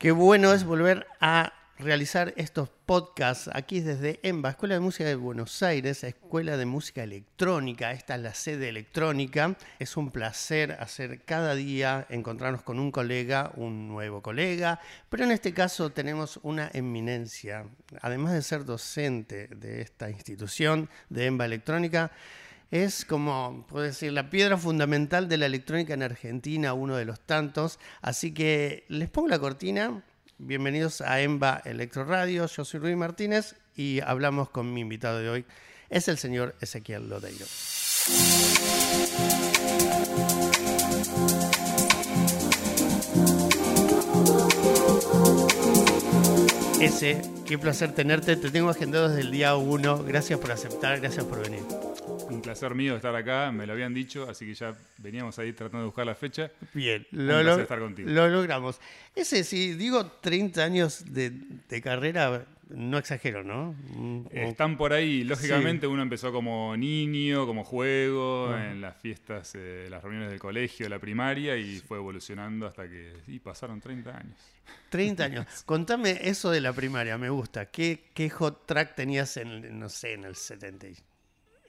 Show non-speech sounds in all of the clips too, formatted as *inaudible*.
Qué bueno es volver a realizar estos podcasts aquí desde EMBA, Escuela de Música de Buenos Aires, Escuela de Música Electrónica. Esta es la sede electrónica. Es un placer hacer cada día, encontrarnos con un colega, un nuevo colega, pero en este caso tenemos una eminencia. Además de ser docente de esta institución de EMBA Electrónica, es como, puedo decir, la piedra fundamental de la electrónica en Argentina, uno de los tantos. Así que les pongo la cortina Bienvenidos a EMBA Electro Radio. Yo soy Luis Martínez y hablamos con mi invitado de hoy. Es el señor Ezequiel Lodeiro. Ese, qué placer tenerte. Te tengo agendado desde el día 1. Gracias por aceptar, gracias por venir. Un placer mío estar acá, me lo habían dicho, así que ya veníamos ahí tratando de buscar la fecha. Bien, lo, lo, estar contigo. lo logramos. Ese, si digo 30 años de, carrera, no exagero, ¿no? Mm, Están por ahí. Lógicamente uno empezó como niño, como juego, ah. en las fiestas, eh, las reuniones del colegio, la primaria, y fue evolucionando hasta que y pasaron 30 años. 30 años. *laughs* Contame eso de la primaria, me gusta. ¿Qué, qué hot track tenías en, no sé, en el 70?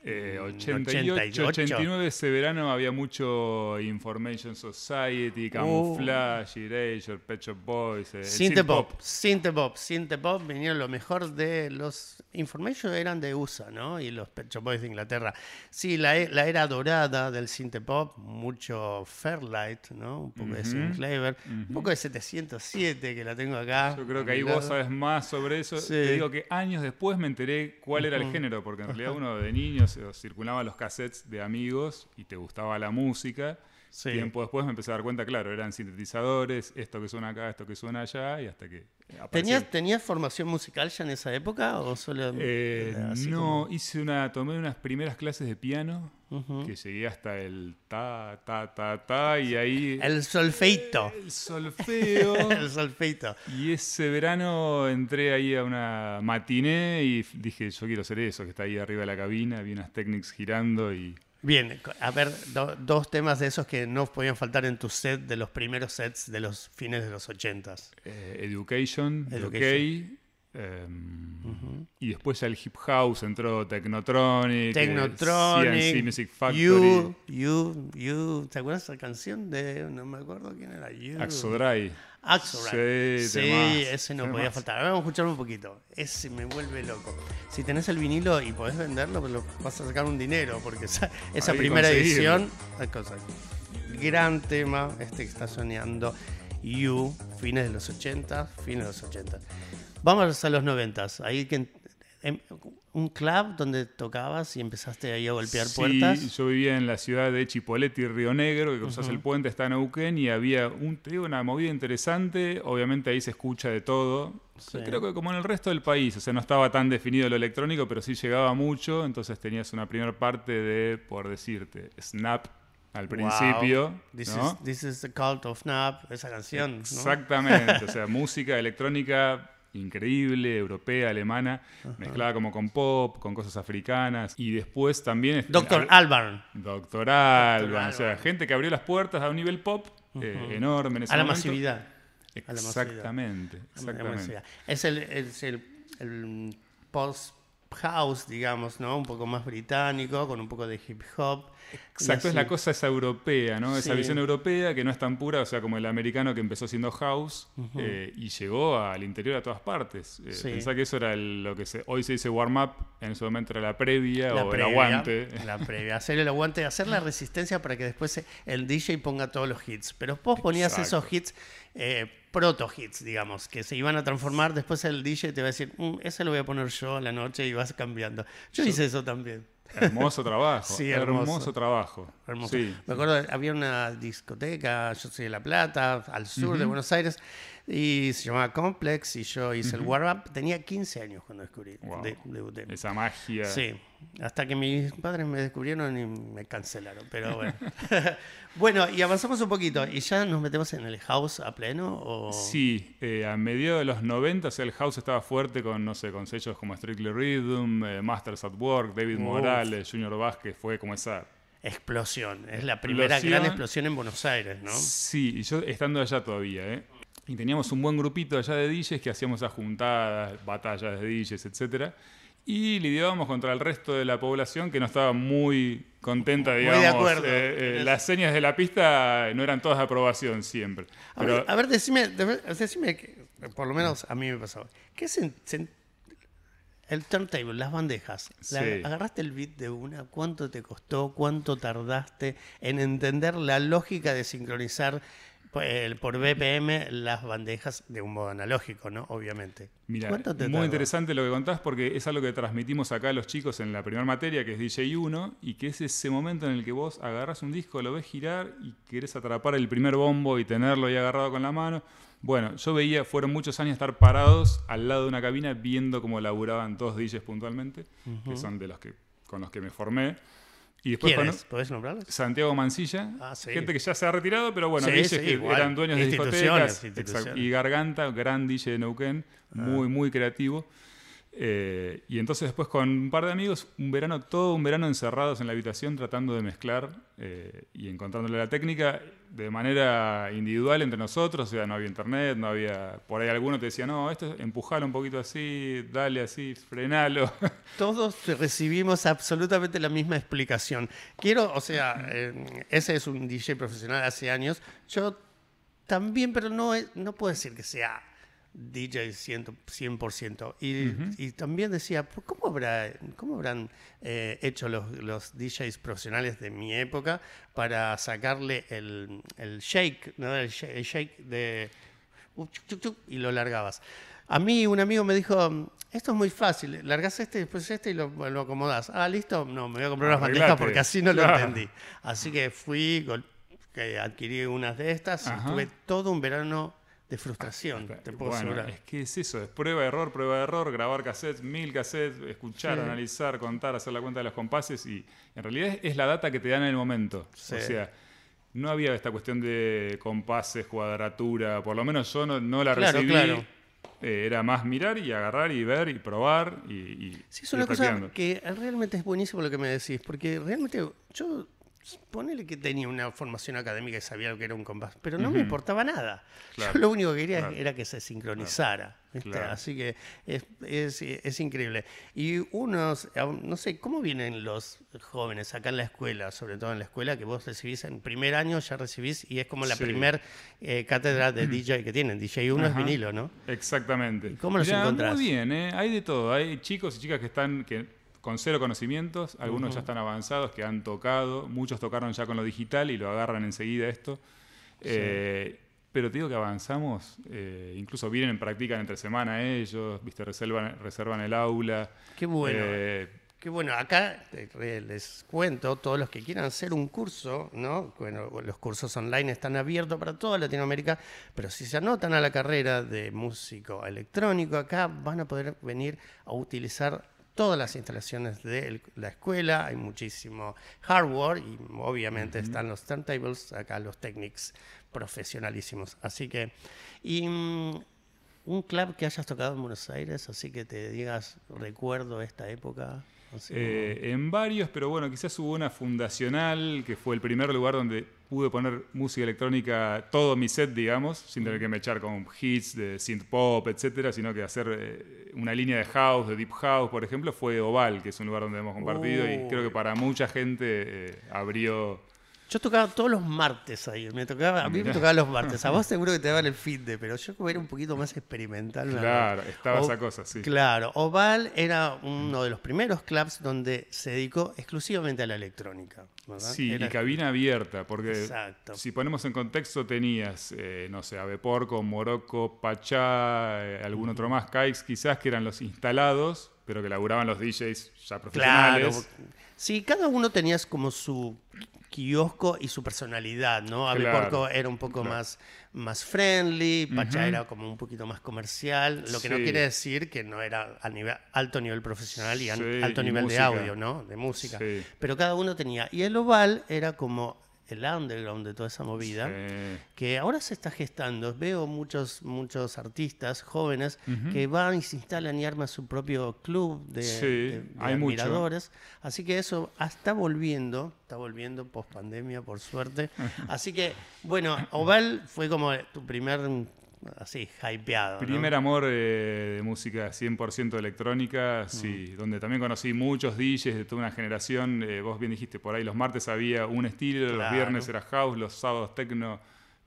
Eh, 88, 89, ese verano había mucho Information Society, uh. Camouflage, uh. Erasure, Pet Shop Boys. Eh, Synthpop, Synthpop, Synthpop, vinieron lo mejor de los Information eran de USA, ¿no? Y los Pet Shop Boys de Inglaterra. Sí, la, e, la era dorada del Synthpop, mucho Fairlight, ¿no? Un poco de Sinclair, un poco de 707 que la tengo acá. Yo creo que ahí vos sabes más sobre eso. Te digo que años después me enteré cuál era el género, porque en realidad uno de niños circulaban los cassettes de amigos y te gustaba la música. Tiempo después me empecé a dar cuenta, claro, eran sintetizadores, esto que suena acá, esto que suena allá, y hasta que... ¿Tenías, ¿Tenías formación musical ya en esa época o solo...? Eh, no, hice una, tomé unas primeras clases de piano, que llegué hasta el ta, ta, ta, ta, y ahí... El solfeito. El solfeo. *laughs* el solfeito. Y ese verano entré ahí a una matiné y dije, yo quiero ser eso, que está ahí arriba de la cabina, vi unas técnicas girando y... Bien, a ver, dos temas de esos que no podían faltar en tu set de los primeros sets de los fines de los ochentas. Eh, education, Education. Em, y después ya el hip house entró Technotronic, Technotronic CNC Music Factory. You, You, You. ¿Te acuerdas esa canción de.? No me acuerdo quién era. You. Axodry. Axodry. Sí, ese no podía faltar. Ahora vamos a escucharlo un poquito. Ese me vuelve loco. Si tenés el vinilo y podés venderlo, pues vas a sacar un dinero, porque esa, esa primera edición. Cosa, gran tema este que está soñando. You, fines de los 80, fines de los 80. Vamos a los noventas. Ahí que un club donde tocabas y empezaste ahí a golpear puertas. Sí, yo vivía en la ciudad de Chipoleti, Río Negro, que cruzas el puente, está en Neuquén, y había un, te digo, una movida interesante. Obviamente ahí se escucha de todo. Creo que como en el resto del país, o sea, no estaba tan definido lo electrónico, pero sí llegaba mucho. Entonces tenías una primera parte de, por decirte, Snap al principio. This, is, this, the cult of Snap, esa canción. Exactamente, o sea, *laughs* música electrónica increíble, europea, alemana, mezclada como con pop, con cosas africanas. Y después también... Doctor Albarn. Doctor Albarn, o sea, gente que abrió las puertas a un nivel pop eh, enorme en ese a la masividad. Exactamente, exactamente. Es el, es el, el post house, digamos, ¿no? Un poco más británico, con un poco de hip hop. Exacto, es la cosa esa europea, ¿no? Esa visión europea que no es tan pura, o sea, como el americano que empezó siendo house eh, y llegó al interior a todas partes. Eh, Pensá que eso era lo que se, hoy se dice warm-up, en ese momento era la previa o el aguante. La previa, hacer el aguante, hacer la resistencia para que después el DJ ponga todos los hits. Pero vos ponías esos hits eh, proto-hits, digamos, que se iban a transformar. Después el DJ te va a decir, mm, ese lo voy a poner yo a la noche y vas cambiando. Yo, hice eso también. Hermoso trabajo. *laughs* sí, hermoso. trabajo. Hermoso. Me acuerdo, había una discoteca, yo soy de La Plata, al sur de Buenos Aires, y se llamaba Complex, y yo hice el warm-up. Tenía 15 años cuando descubrí. Esa magia. Sí, hasta que mis padres me descubrieron y me cancelaron, pero bueno. *laughs* bueno, y avanzamos un poquito. ¿Y ya nos metemos en el house a pleno? O... Sí, eh, a mediados de los 90, o sea, el house estaba fuerte con, no sé, con sellos como Strictly Rhythm, eh, Masters at Work, David Morales, Junior Vázquez, fue como esa explosión. Es la primera gran explosión en Buenos Aires, ¿no? Sí, y yo estando allá todavía, ¿eh? Y teníamos un buen grupito allá de DJs que hacíamos a juntadas, batallas de DJs, etc. Y lidiábamos contra el resto de la población que no estaba muy contenta, digamos. de acuerdo. Eh, eh, las señas de la pista no eran todas de aprobación siempre. A, ver, a ver, decime, decime, que, por lo menos a mí me pasó. ¿Qué se, el turntable, las bandejas. agarraste el beat de una, ¿cuánto te costó? ¿Cuánto tardaste en entender la lógica de sincronizar pues, por BPM las bandejas de un modo analógico, ¿no? Obviamente. Mira, muy interesante lo que contás porque es algo que transmitimos acá a los chicos en la primera materia, que es DJ1, y que es ese momento en el que vos agarras un disco, lo ves girar y querés atrapar el primer bombo y tenerlo ahí agarrado con la mano. Bueno, yo veía, fueron muchos años estar parados al lado de una cabina viendo cómo laburaban todos DJs puntualmente, que son de los que con los que me formé. Y después ¿Quién es? ¿Podés nombrarlos? Santiago Mancilla, ah, gente que ya se ha retirado, pero bueno, sí, que eran dueños de discotecas. Y Garganta, gran DJ de Neuquén, ah. muy, muy creativo. Eh, y entonces después con un par de amigos, un verano, todo un verano encerrados en la habitación tratando de mezclar eh, y encontrándole la técnica de manera individual entre nosotros, o sea, no había internet, no había, por ahí alguno te decía, no, esto empujalo un poquito así, dale así, frenalo. *laughs* Todos recibimos absolutamente la misma explicación. Quiero, o sea, eh, ese es un DJ profesional hace años, yo también, pero no, no puedo decir que sea DJ 100%. Y, y también decía, ¿cómo, habrá, cómo habrán eh, hecho los, los, DJs profesionales de mi época para sacarle el, el shake, ¿no? el, shake de... Uh, y lo largabas. A mí un amigo me dijo, esto es muy fácil, largas este, después este y lo, lo acomodás. Ah, listo, no, me voy a comprar unas bandejas porque así no lo entendí. Así que fui, adquirí unas de estas y estuve todo un verano de frustración, te puedo bueno, Es que es eso, es prueba, error, prueba, error, grabar cassettes, mil cassettes, escuchar, analizar, contar, hacer la cuenta de los compases y en realidad es, la data que te dan en el momento. O sea, no había esta cuestión de compases, cuadratura, por lo menos yo no, la recibí. Eh, era más mirar y agarrar y ver y probar y, y Sí, es una cosa que realmente es buenísimo lo que me decís, porque realmente yo ponele que tenía una formación académica y sabía lo que era un compás, pero no me importaba nada. Yo lo único que quería era que se sincronizara. Así que es, increíble. Y unos, no sé, ¿cómo vienen los jóvenes acá en la escuela, sobre todo en la escuela, que vos recibís en primer año, ya recibís, y es como la primer eh, cátedra de DJ que tienen? DJ 1 es vinilo, ¿no? Exactamente. ¿Cómo los encontrás? Muy bien, ¿eh? hay de todo. Hay chicos y chicas que están... Que con cero conocimientos, algunos ya están avanzados, que han tocado, muchos tocaron ya con lo digital y lo agarran enseguida esto. Eh, pero te digo que avanzamos, eh, incluso vienen, practican entre semana ellos, viste, reservan, reservan el aula. Qué bueno. Eh, Qué bueno, acá les cuento, todos los que quieran hacer un curso, ¿no? Bueno, los cursos online están abiertos para toda Latinoamérica, pero si se anotan a la carrera de músico electrónico, acá van a poder venir a utilizar todas las instalaciones de la escuela, hay muchísimo hardware y obviamente están los turntables, acá los technics profesionalísimos. Así que, y mm, un club que hayas tocado en Buenos Aires, así que te digas, recuerdo esta época. Eh, en varios, pero bueno, quizás hubo una fundacional, que fue el primer lugar donde pude poner música electrónica, todo mi set, digamos, sin tener que me echar con hits de synth pop, etcétera, sino que hacer eh, una línea de house, de deep house, por ejemplo, fue Oval, que es un lugar donde hemos compartido y creo que para mucha gente eh, abrió yo tocaba todos los martes ahí. Me tocaba, a mí me tocaba los martes. A vos *laughs* seguro que te daban el fin de, pero yo era un poquito más experimental. Claro, estaba esa cosa, sí. Claro, Oval era uno de los primeros clubs donde se dedicó exclusivamente a la electrónica. Sí, y cabina abierta, porque si ponemos en contexto tenías, eh, no sé, Aveporco, Morocco, Pachá, eh, algún otro más, Kikes quizás, que eran los instalados, pero que laburaban los DJs ya profesionales. Claro. Sí, cada uno tenías como su kiosco y su personalidad, ¿no? Claro, era un poco más, más friendly, Pacha era como un poquito más comercial, lo que no quiere decir que no era a nivel, alto nivel profesional y alto nivel de audio, ¿no? De música. Pero cada uno tenía. Y el oval era como el underground de toda esa movida, que ahora se está gestando. Veo muchos, muchos artistas jóvenes que van y se instalan y arman su propio club de, admiradores. Así que eso está volviendo, está volviendo post pandemia, por suerte. *laughs* Así que, bueno, Oval fue como tu primer así, hypeado. Primer amor eh, de música 100% electrónica, sí, donde también conocí muchos DJs de toda una generación. eh, vos bien dijiste, por ahí los martes había un estilo, los viernes era house, los sábados techno,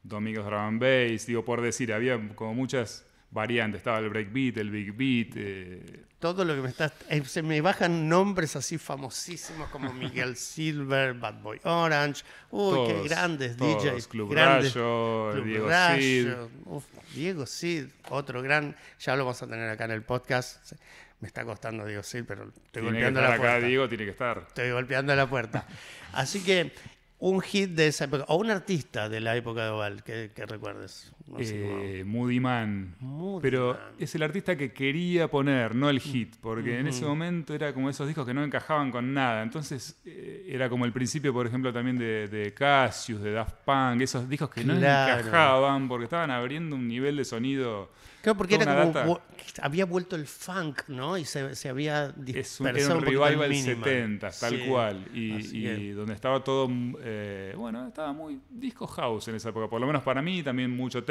domingos drum and bass. Digo, por decir, había como muchas variantes. Estaba el breakbeat, el big beat. eh, Todo lo que me estás. eh, se me bajan nombres así famosísimos como *laughs* Miguel Silver, Bad Boy Orange. Uy, qué grandes todos. DJs. Club grandes. Rayo, Club Diego Rayo, Cid. uf, Diego Cid, otro gran. Ya lo vamos a tener acá en el podcast. Me está costando Diego Cid, pero estoy Tiene que golpeando estar la acá, puerta. Diego, tiene que estar. Estoy golpeando la puerta. Así que un hit de esa época, o un artista de la época de Oval que, que recuerdes. No Eh, Moody Man. Moody Pero Man. es el artista que quería poner, no el hit, porque en ese momento era como esos discos que no encajaban con nada. Entonces eh, era como el principio, por ejemplo, también de, de Cassius, de Daft Punk, esos discos que no encajaban porque estaban abriendo un nivel de sonido. Claro, porque era como. Había vuelto el funk, ¿no? Y se, se había Es un, dispersado era un al revival minimal. 70, tal Sí. cual. Y, donde estaba todo, eh, bueno, estaba muy disco house en esa época, por lo menos para mí, también mucho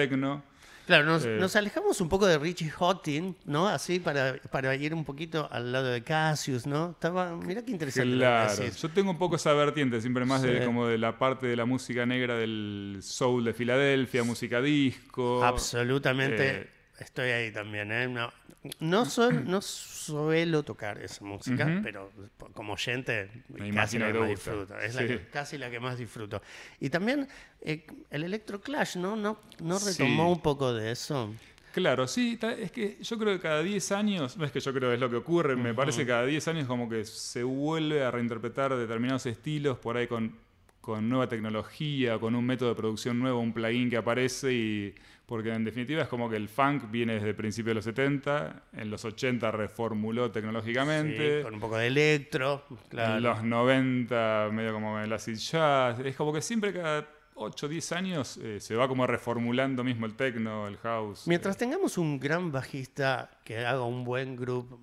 Claro, nos, Eh. nos alejamos un poco de Richie Houghton, ¿no? Así para, para ir un poquito al lado de Cassius, ¿no? Estaba, mira qué interesante. Claro, yo tengo un poco esa vertiente, siempre más de como de la parte de la música negra del soul de Filadelfia, música disco. Absolutamente. Eh, Estoy ahí también, ¿eh? No, no, no suelo tocar esa música, pero como oyente Me casi la que más gusta. disfruto. Es la que- casi la que más disfruto. Y también eh, el Electro Clash, ¿no? ¿No, no Sí. retomó un poco de eso? Claro, sí, es que yo creo que cada 10 años, no es que yo creo que es lo que ocurre, me parece que cada 10 años como que se vuelve a reinterpretar determinados estilos por ahí con, con nueva tecnología, con un método de producción nuevo, un plugin que aparece y porque en definitiva es como que el funk viene desde el principio de los 70, en los 80 reformuló tecnológicamente. Sí, con un poco de electro, claro. En los 90, medio como el acid jazz. Es como que siempre cada 8 o 10 años eh, se va como reformulando mismo el techno, el house. Mientras tengamos un gran bajista que haga un buen grupo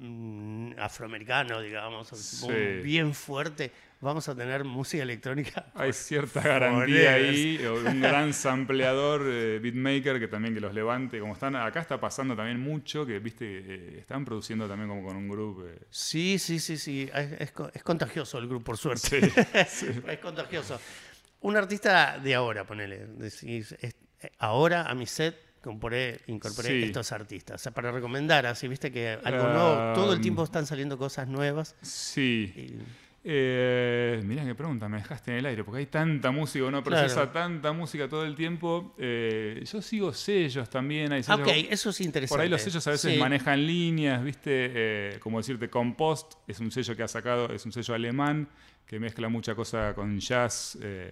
mm, afroamericano, digamos, Sí. bien fuerte, vamos a tener música electrónica. *laughs* Hay cierta garantía ahí, un gran sampleador, eh, beatmaker, que también que los levante. Como están, acá está pasando también mucho, que viste, eh, están produciendo también como con un grupo. eh. Sí, sí, sí, sí. Es, es co- es contagioso el grupo, por suerte. *laughs* Sí, es contagioso. Un artista de ahora, ponele. decís, es- eh, ahora a mi set incorporé, incorporé Sí. estos artistas. O sea, para recomendar, así viste que algo nuevo, todo el tiempo están saliendo cosas nuevas. Sí. y- Eh, mirá qué pregunta, me dejaste en el aire, porque hay tanta música, uno procesa Claro. tanta música todo el tiempo. Eh, yo sigo sellos también, hay sellos ok, eso es interesante. Por ahí los sellos a veces Sí. manejan líneas, ¿viste? Eh, como decirte, Compost es un sello que ha sacado, es un sello alemán que mezcla mucha cosa con jazz, eh,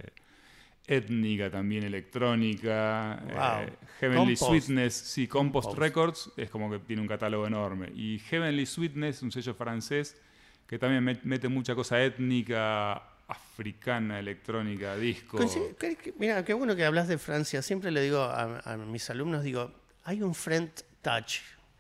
étnica también, electrónica. Wow. Heavenly Compost. Sweetness, sí, Compost, Compost. Records es como que tiene un catálogo enorme. Y Heavenly Sweetness, un sello francés que también met- mete mucha cosa étnica, africana, electrónica, disco. Mira, qué bueno que hablas de Francia. Siempre le digo a, a mis alumnos, digo, hay un friend touch.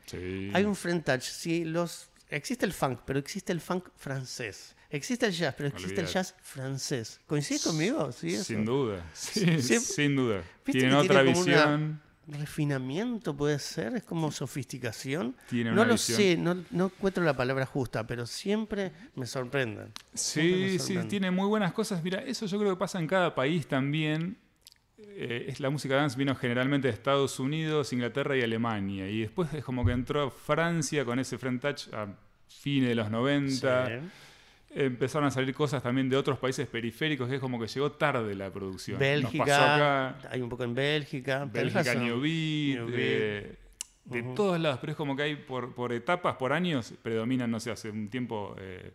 Sí. Hay un friend touch. Sí, los, existe el funk, pero existe el funk francés. Existe el jazz, pero existe el jazz francés. ¿Coincides conmigo? Sí. Sin duda, sí, sin duda. ¿Viste Tienen otra tiene como una- visión. Refinamiento puede ser, es como sofisticación. Tiene no una lo visión. sé, no, no encuentro la palabra justa, pero siempre me sorprenden. Me Sí, sí, tiene muy buenas cosas. Mira, eso yo creo que pasa en cada país también. Eh, es la música dance vino generalmente de Estados Unidos, Inglaterra y Alemania. Y después es como que entró Francia con ese Friend Touch a fines de los 90. Sí. Empezaron a salir cosas también de otros países periféricos, que es como que llegó tarde la producción. Nos pasó Bélgica, acá. hay un poco en Bélgica. Bélgica, razón. New Beat, New eh, de todos lados, pero es como que hay por, por etapas, por años, predominan, no sé, hace un tiempo eh,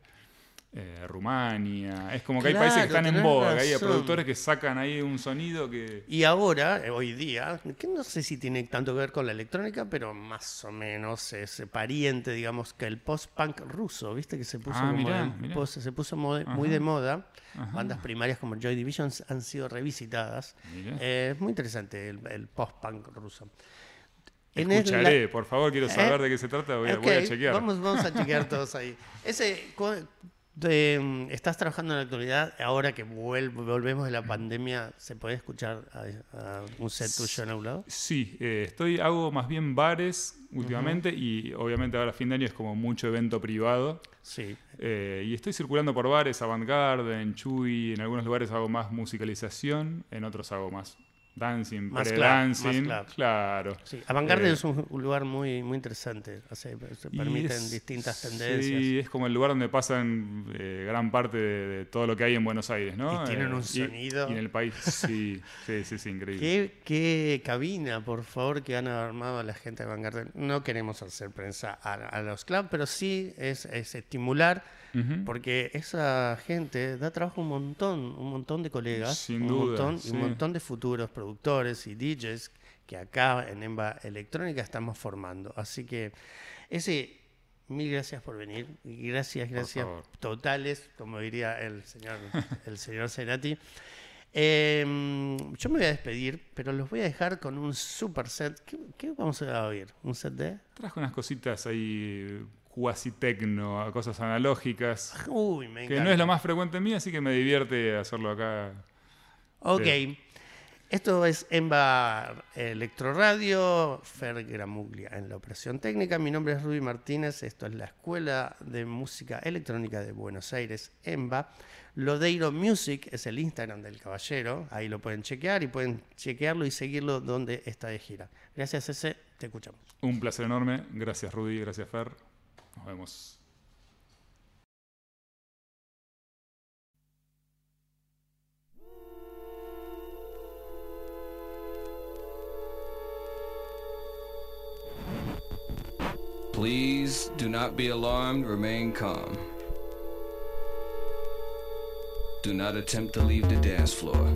eh, Rumania. Es como que hay países que están en boga, que hay productores que sacan ahí un sonido que. Y ahora, eh, hoy día, que no sé si tiene tanto que ver con la electrónica, pero más o menos es pariente, digamos, que el post-punk ruso, ¿viste? Que se puso, Ah, mirá, mirá. se muy Ajá. de moda. Ajá. Bandas primarias como Joy Division han sido revisitadas. Mirá. Eh, es muy interesante el, el post-punk ruso. Escucharé, por favor, quiero saber ¿Eh? de qué se trata, voy, voy a chequear. Vamos, vamos a chequear *laughs* todos ahí. Ese, De, estás trabajando en la actualidad, ahora que volvemos de la pandemia, ¿se puede escuchar a, a un set tuyo en algún lado? Sí, eh, estoy, hago más bien bares últimamente y obviamente ahora fin de año es como mucho evento privado. Sí. Eh, y estoy circulando por bares, Avant-Garde, en Chuy, en algunos lugares hago más musicalización, en otros hago más dancing, Más club, pre-dancing. más. Claro. sí. Avantgarde Eh, es un, lugar muy, muy interesante. O sea, se permiten es- distintas tendencias. Sí, es como el lugar donde pasan eh, gran parte de, de todo lo que hay en Buenos Aires, ¿no? Y tienen Eh, un sonido. Y, en el país, sí, *laughs* sí, sí, sí, increíble. ¿Qué, qué cabina, por favor, que han armado la gente de Vanguardia? No queremos hacer prensa a, a los clubs, pero sí es, es estimular, Porque esa gente da trabajo a un montón, un montón de colegas, Sin un, duda, montón, sí. un montón de futuros productores y DJs que acá en Emba Electrónica estamos formando. Así que ese, mil gracias por venir, gracias, gracias totales, como diría el señor, *laughs* el señor Cerati. Eh, yo me voy a despedir, pero los voy a dejar con un super set. ¿Qué, qué vamos a oír? ¿Un set de? Trajo unas cositas ahí cuasi tecno, cosas analógicas, Uy, me encanta. que no es lo más frecuente en mí, así que me divierte hacerlo acá. Ok. Esto es Emba Electro Radio, Fer Gramuglia en la operación técnica. Mi nombre es Ruby Martínez. Esto es la Escuela de Música Electrónica de Buenos Aires, Emba. Lodeiro Music es el Instagram del caballero. Ahí lo pueden chequear y pueden chequearlo y seguirlo donde está de gira. Gracias, ese. Te escuchamos. Un placer enorme. Gracias, Rudy. Gracias, Fer. Please do not be alarmed, remain calm. Do not attempt to leave the dance floor.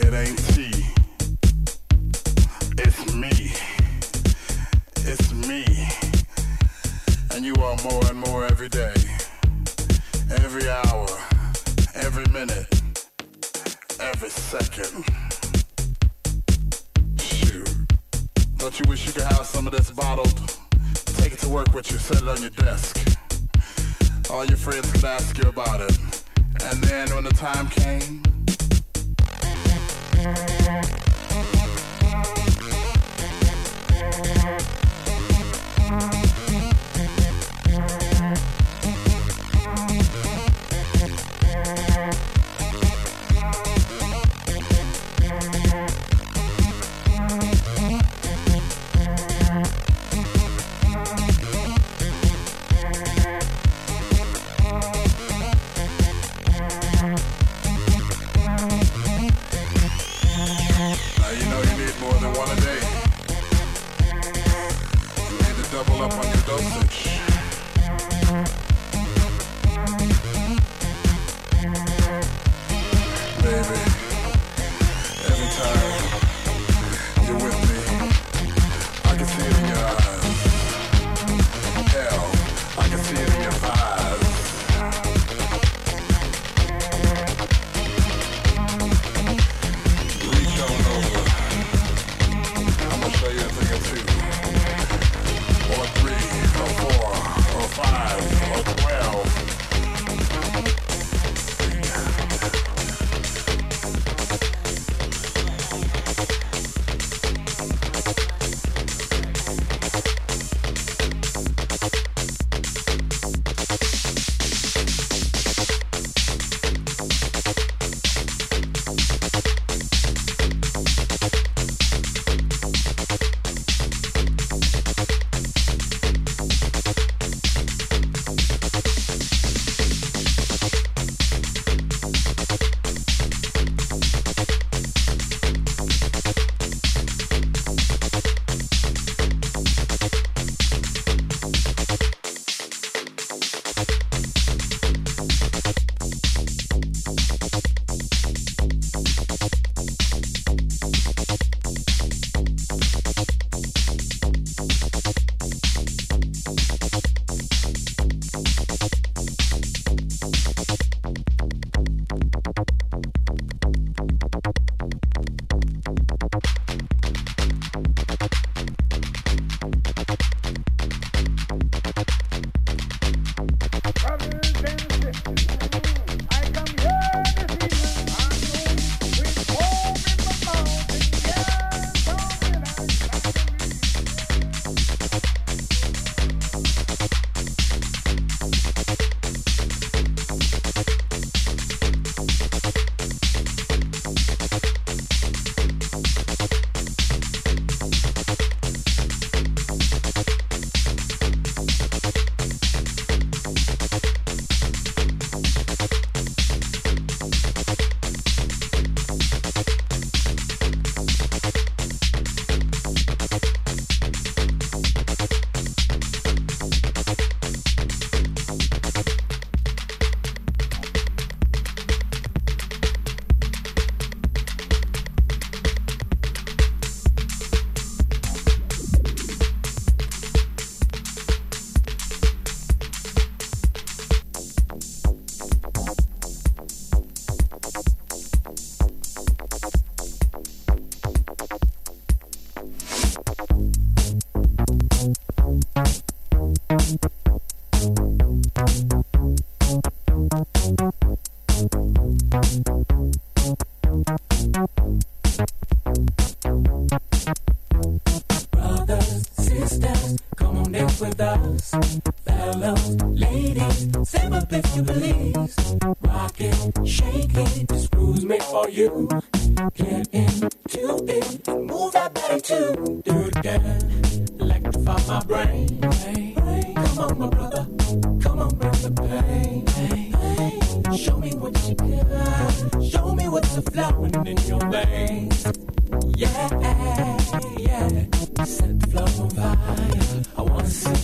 It ain't she. It's me. It's me. And you are more and more every day. Every hour. Every minute. Every second. Shoot. Don't you wish you could have some of this bottled? Take it to work with you. Set it on your desk. All your friends could ask you about it. And then when the time came,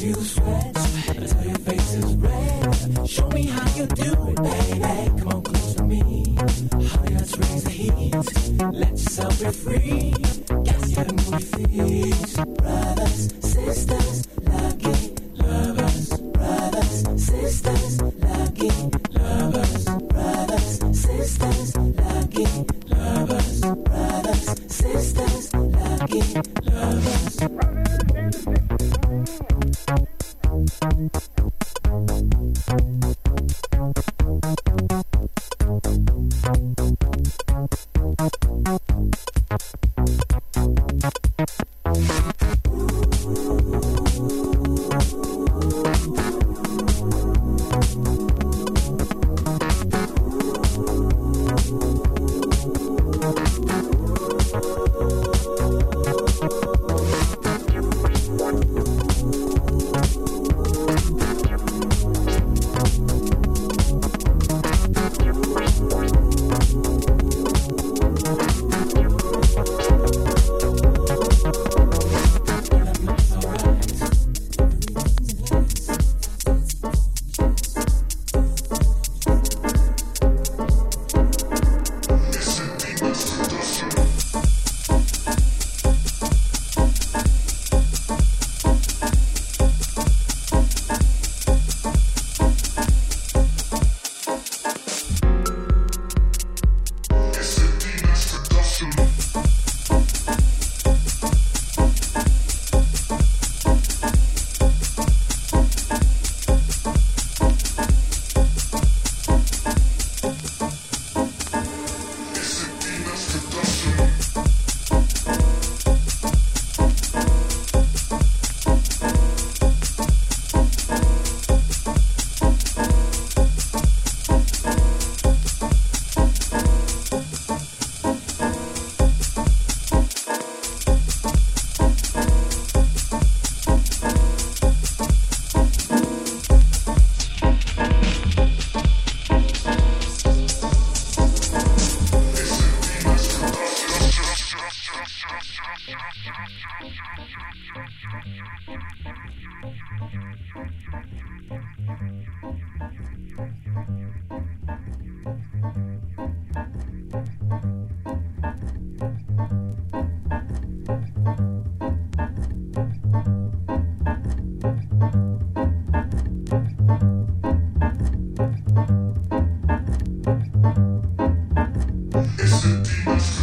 you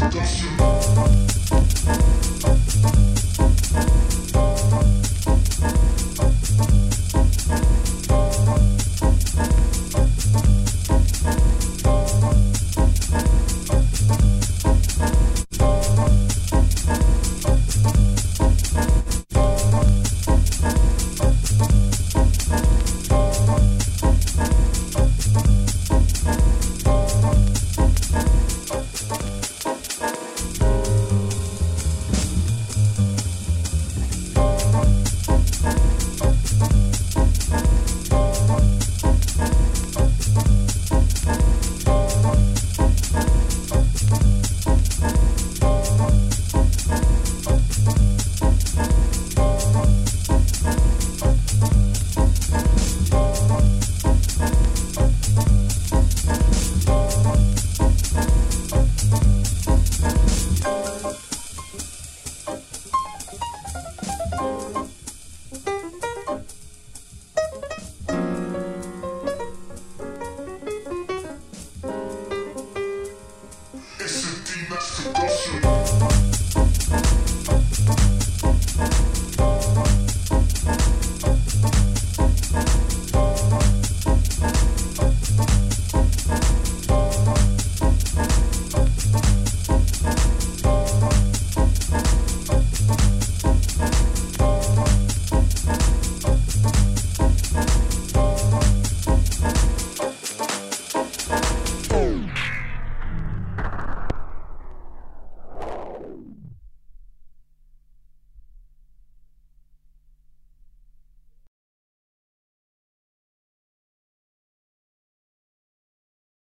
Bless you.